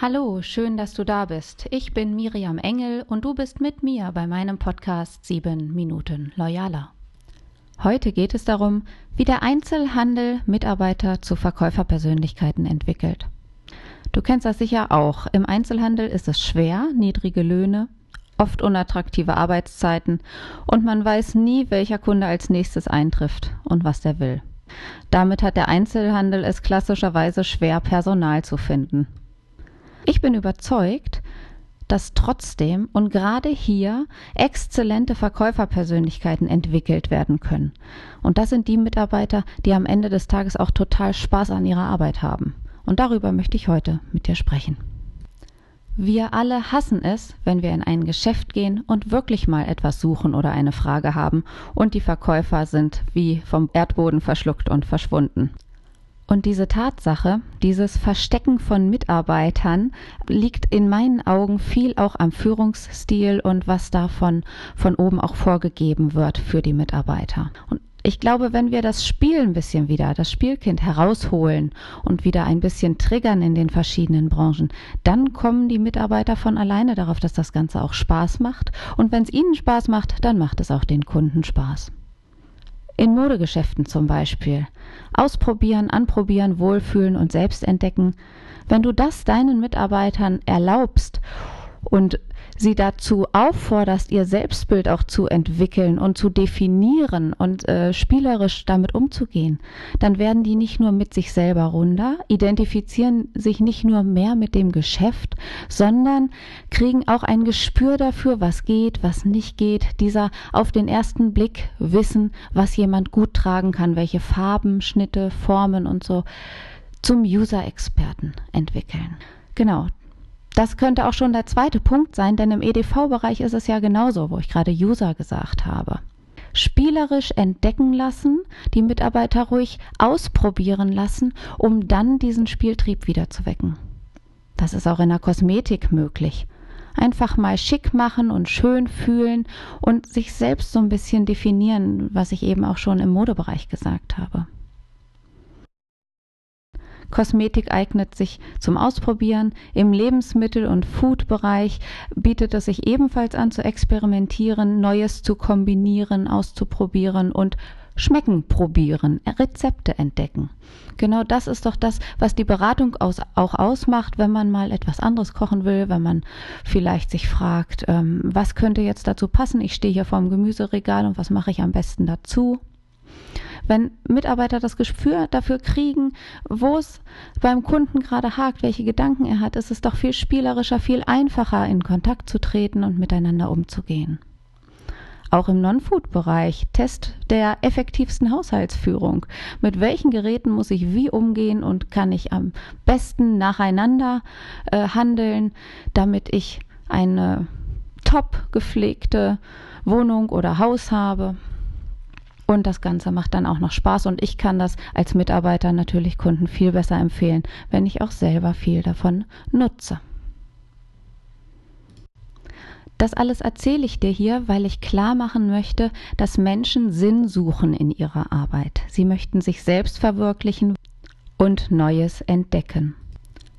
Hallo, schön, dass du da bist. Ich bin Miriam Engel und du bist mit mir bei meinem Podcast 7 Minuten Loyaler. Heute geht es darum, wie der Einzelhandel Mitarbeiter zu Verkäuferpersönlichkeiten entwickelt. Du kennst das sicher auch. Im Einzelhandel ist es schwer, niedrige Löhne, oft unattraktive Arbeitszeiten und man weiß nie, welcher Kunde als nächstes eintrifft und was der will. Damit hat der Einzelhandel es klassischerweise schwer, Personal zu finden. Ich bin überzeugt, dass trotzdem und gerade hier exzellente Verkäuferpersönlichkeiten entwickelt werden können. Und das sind die Mitarbeiter, die am Ende des Tages auch total Spaß an ihrer Arbeit haben. Und darüber möchte ich heute mit dir sprechen. Wir alle hassen es, wenn wir in ein Geschäft gehen und wirklich mal etwas suchen oder eine Frage haben und die Verkäufer sind wie vom Erdboden verschluckt und verschwunden. Und diese Tatsache, dieses Verstecken von Mitarbeitern liegt in meinen Augen viel auch am Führungsstil und was davon von oben auch vorgegeben wird für die Mitarbeiter. Und ich glaube, wenn wir das Spiel ein bisschen wieder, das Spielkind herausholen und wieder ein bisschen triggern in den verschiedenen Branchen, dann kommen die Mitarbeiter von alleine darauf, dass das Ganze auch Spaß macht. Und wenn es ihnen Spaß macht, dann macht es auch den Kunden Spaß. In Modegeschäften zum Beispiel. Ausprobieren, anprobieren, wohlfühlen und selbst entdecken. Wenn du das deinen Mitarbeitern erlaubst und sie dazu aufforderst, ihr Selbstbild auch zu entwickeln und zu definieren und äh, spielerisch damit umzugehen, dann werden die nicht nur mit sich selber runder, identifizieren sich nicht nur mehr mit dem Geschäft, sondern kriegen auch ein Gespür dafür, was geht, was nicht geht. Dieser auf den ersten Blick wissen, was jemand gut tragen kann, welche Farben, Schnitte, Formen und so zum User-Experten entwickeln. Genau, das könnte auch schon der zweite Punkt sein, denn im EDV-Bereich ist es ja genauso, wo ich gerade User gesagt habe. Spielerisch entdecken lassen, die Mitarbeiter ruhig ausprobieren lassen, um dann diesen Spieltrieb wieder zu wecken. Das ist auch in der Kosmetik möglich. Einfach mal schick machen und schön fühlen und sich selbst so ein bisschen definieren, was ich eben auch schon im Modebereich gesagt habe. Kosmetik eignet sich zum Ausprobieren. Im Lebensmittel- und Food-Bereich bietet es sich ebenfalls an zu experimentieren, Neues zu kombinieren, auszuprobieren und Schmecken probieren, Rezepte entdecken. Genau das ist doch das, was die Beratung aus, auch ausmacht, wenn man mal etwas anderes kochen will, wenn man vielleicht sich fragt, ähm, was könnte jetzt dazu passen? Ich stehe hier vorm Gemüseregal und was mache ich am besten dazu? Wenn Mitarbeiter das Gespür dafür kriegen, wo es beim Kunden gerade hakt, welche Gedanken er hat, ist es doch viel spielerischer, viel einfacher, in Kontakt zu treten und miteinander umzugehen. Auch im Non-Food-Bereich Test der effektivsten Haushaltsführung. Mit welchen Geräten muss ich wie umgehen und kann ich am besten nacheinander äh, handeln, damit ich eine top gepflegte Wohnung oder Haus habe? Und das Ganze macht dann auch noch Spaß und ich kann das als Mitarbeiter natürlich Kunden viel besser empfehlen, wenn ich auch selber viel davon nutze. Das alles erzähle ich dir hier, weil ich klar machen möchte, dass Menschen Sinn suchen in ihrer Arbeit. Sie möchten sich selbst verwirklichen und Neues entdecken.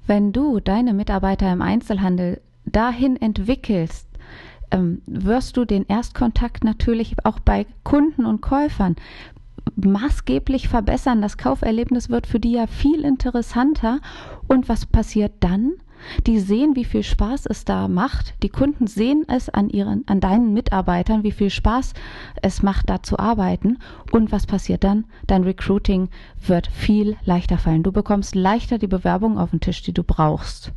Wenn du deine Mitarbeiter im Einzelhandel dahin entwickelst, ähm, wirst du den Erstkontakt natürlich auch bei Kunden und Käufern maßgeblich verbessern. Das Kauferlebnis wird für die ja viel interessanter. Und was passiert dann? Die sehen, wie viel Spaß es da macht. Die Kunden sehen es an ihren, an deinen Mitarbeitern, wie viel Spaß es macht, da zu arbeiten. Und was passiert dann? Dein Recruiting wird viel leichter fallen. Du bekommst leichter die Bewerbung auf den Tisch, die du brauchst.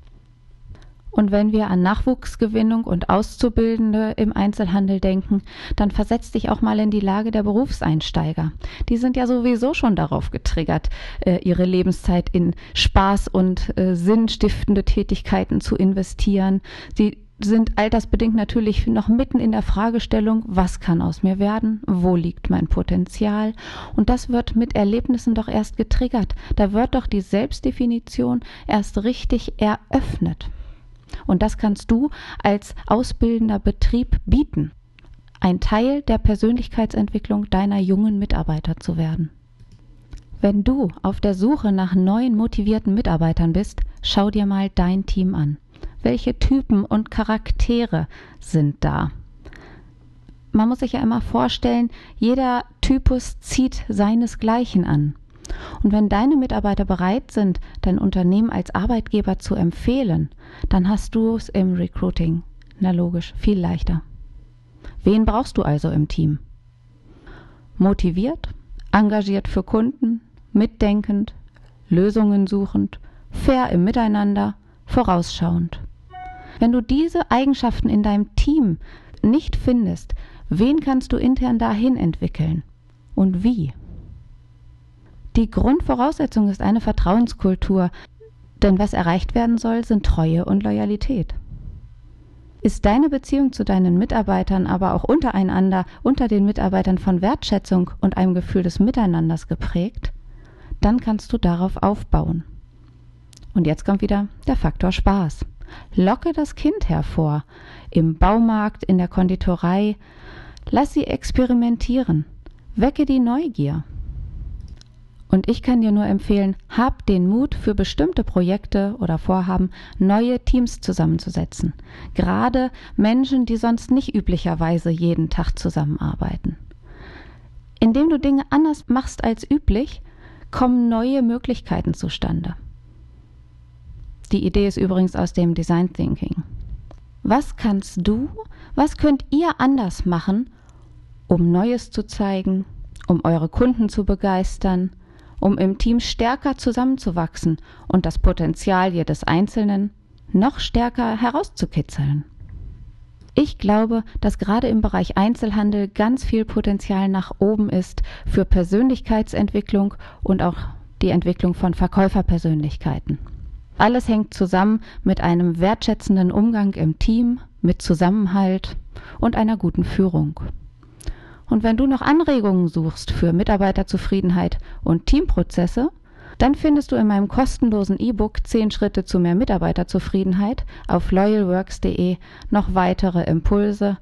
Und wenn wir an Nachwuchsgewinnung und Auszubildende im Einzelhandel denken, dann versetz dich auch mal in die Lage der Berufseinsteiger. Die sind ja sowieso schon darauf getriggert, äh, ihre Lebenszeit in Spaß und äh, sinnstiftende Tätigkeiten zu investieren. Sie sind altersbedingt natürlich noch mitten in der Fragestellung, was kann aus mir werden, wo liegt mein Potenzial. Und das wird mit Erlebnissen doch erst getriggert. Da wird doch die Selbstdefinition erst richtig eröffnet. Und das kannst du als ausbildender Betrieb bieten, ein Teil der Persönlichkeitsentwicklung deiner jungen Mitarbeiter zu werden. Wenn du auf der Suche nach neuen motivierten Mitarbeitern bist, schau dir mal dein Team an. Welche Typen und Charaktere sind da? Man muss sich ja immer vorstellen, jeder Typus zieht seinesgleichen an. Und wenn deine Mitarbeiter bereit sind, dein Unternehmen als Arbeitgeber zu empfehlen, dann hast du es im Recruiting, na logisch, viel leichter. Wen brauchst du also im Team? Motiviert, engagiert für Kunden, mitdenkend, Lösungen suchend, fair im Miteinander, vorausschauend. Wenn du diese Eigenschaften in deinem Team nicht findest, wen kannst du intern dahin entwickeln und wie? Die Grundvoraussetzung ist eine Vertrauenskultur, denn was erreicht werden soll, sind Treue und Loyalität. Ist deine Beziehung zu deinen Mitarbeitern aber auch untereinander, unter den Mitarbeitern von Wertschätzung und einem Gefühl des Miteinanders geprägt, dann kannst du darauf aufbauen. Und jetzt kommt wieder der Faktor Spaß. Locke das Kind hervor. Im Baumarkt, in der Konditorei. Lass sie experimentieren. Wecke die Neugier. Und ich kann dir nur empfehlen, hab den Mut für bestimmte Projekte oder Vorhaben, neue Teams zusammenzusetzen. Gerade Menschen, die sonst nicht üblicherweise jeden Tag zusammenarbeiten. Indem du Dinge anders machst als üblich, kommen neue Möglichkeiten zustande. Die Idee ist übrigens aus dem Design Thinking. Was kannst du, was könnt ihr anders machen, um Neues zu zeigen, um eure Kunden zu begeistern, um im Team stärker zusammenzuwachsen und das Potenzial jedes Einzelnen noch stärker herauszukitzeln? Ich glaube, dass gerade im Bereich Einzelhandel ganz viel Potenzial nach oben ist für Persönlichkeitsentwicklung und auch die Entwicklung von Verkäuferpersönlichkeiten. Alles hängt zusammen mit einem wertschätzenden Umgang im Team, mit Zusammenhalt und einer guten Führung. Und wenn du noch Anregungen suchst für Mitarbeiterzufriedenheit und Teamprozesse, dann findest du in meinem kostenlosen E-Book 10 Schritte zu mehr Mitarbeiterzufriedenheit auf loyalworks.de noch weitere Impulse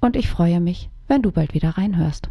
und ich freue mich, wenn du bald wieder reinhörst.